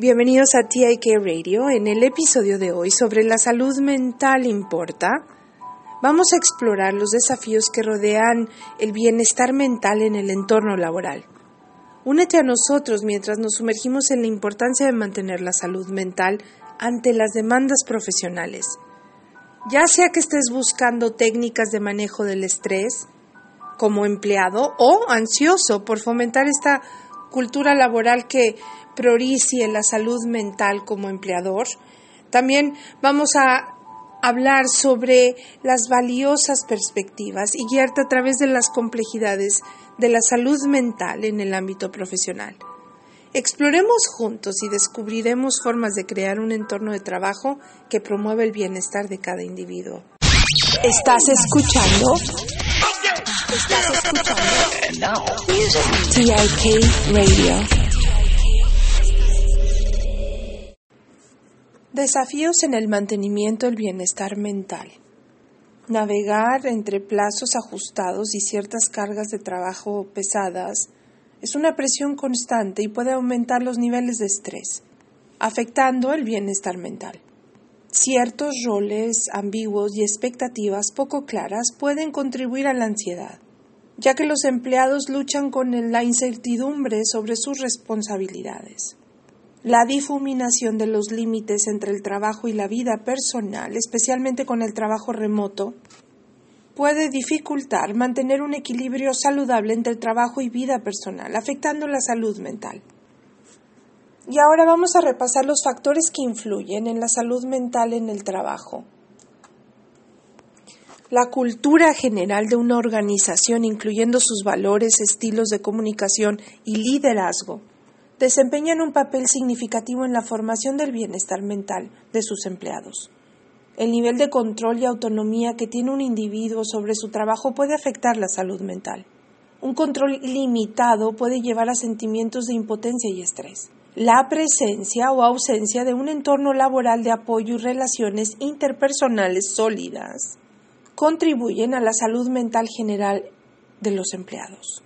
Bienvenidos a TIK Radio. En el episodio de hoy sobre la salud mental importa, vamos a explorar los desafíos que rodean el bienestar mental en el entorno laboral. Únete a nosotros mientras nos sumergimos en la importancia de mantener la salud mental ante las demandas profesionales. Ya sea que estés buscando técnicas de manejo del estrés como empleado o ansioso por fomentar esta cultura laboral que priorice la salud mental como empleador. También vamos a hablar sobre las valiosas perspectivas y guiarte a través de las complejidades de la salud mental en el ámbito profesional. Exploremos juntos y descubriremos formas de crear un entorno de trabajo que promueva el bienestar de cada individuo. ¿Estás escuchando? ¿Estás escuchando? TIK Radio. Desafíos en el mantenimiento del bienestar mental. Navegar entre plazos ajustados y ciertas cargas de trabajo pesadas es una presión constante y puede aumentar los niveles de estrés, afectando el bienestar mental. Ciertos roles ambiguos y expectativas poco claras pueden contribuir a la ansiedad, ya que los empleados luchan con la incertidumbre sobre sus responsabilidades. La difuminación de los límites entre el trabajo y la vida personal, especialmente con el trabajo remoto, puede dificultar mantener un equilibrio saludable entre trabajo y vida personal, afectando la salud mental. Y ahora vamos a repasar los factores que influyen en la salud mental en el trabajo. La cultura general de una organización, incluyendo sus valores, estilos de comunicación y liderazgo, desempeñan un papel significativo en la formación del bienestar mental de sus empleados. El nivel de control y autonomía que tiene un individuo sobre su trabajo puede afectar la salud mental. Un control limitado puede llevar a sentimientos de impotencia y estrés. La presencia o ausencia de un entorno laboral de apoyo y relaciones interpersonales sólidas contribuyen a la salud mental general de los empleados.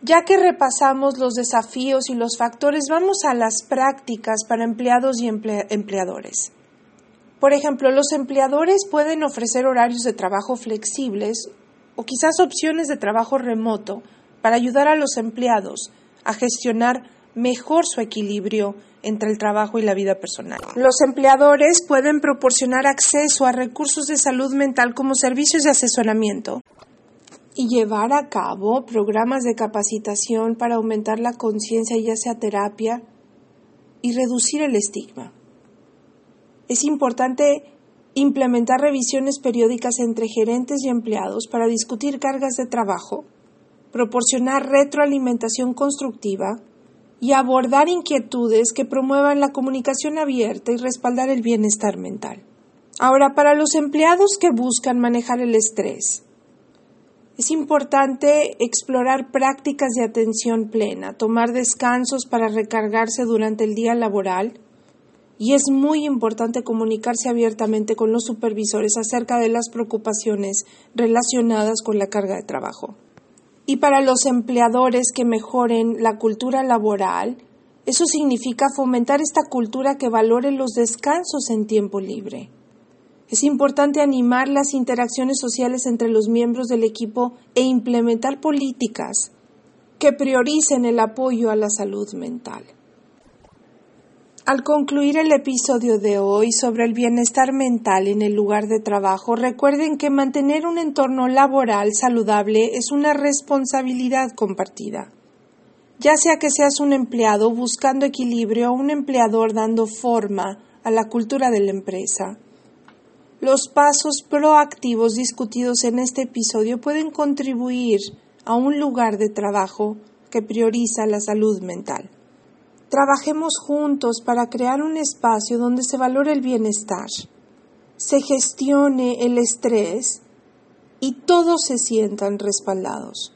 Ya que repasamos los desafíos y los factores, vamos a las prácticas para empleados y emple empleadores. Por ejemplo, los empleadores pueden ofrecer horarios de trabajo flexibles o quizás opciones de trabajo remoto para ayudar a los empleados a gestionar mejor su equilibrio entre el trabajo y la vida personal. Los empleadores pueden proporcionar acceso a recursos de salud mental como servicios de asesoramiento y llevar a cabo programas de capacitación para aumentar la conciencia, ya sea terapia, y reducir el estigma. Es importante implementar revisiones periódicas entre gerentes y empleados para discutir cargas de trabajo proporcionar retroalimentación constructiva y abordar inquietudes que promuevan la comunicación abierta y respaldar el bienestar mental. Ahora, para los empleados que buscan manejar el estrés, es importante explorar prácticas de atención plena, tomar descansos para recargarse durante el día laboral y es muy importante comunicarse abiertamente con los supervisores acerca de las preocupaciones relacionadas con la carga de trabajo. Y para los empleadores que mejoren la cultura laboral, eso significa fomentar esta cultura que valore los descansos en tiempo libre. Es importante animar las interacciones sociales entre los miembros del equipo e implementar políticas que prioricen el apoyo a la salud mental. Al concluir el episodio de hoy sobre el bienestar mental en el lugar de trabajo, recuerden que mantener un entorno laboral saludable es una responsabilidad compartida. Ya sea que seas un empleado buscando equilibrio o un empleador dando forma a la cultura de la empresa. Los pasos proactivos discutidos en este episodio pueden contribuir a un lugar de trabajo que prioriza la salud mental. Trabajemos juntos para crear un espacio donde se valore el bienestar, se gestione el estrés y todos se sientan respaldados.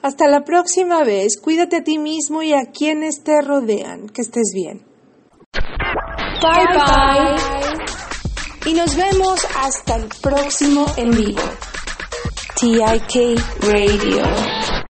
Hasta la próxima vez, cuídate a ti mismo y a quienes te rodean. Que estés bien. Bye bye. Y nos vemos hasta el próximo en vivo. TIK Radio.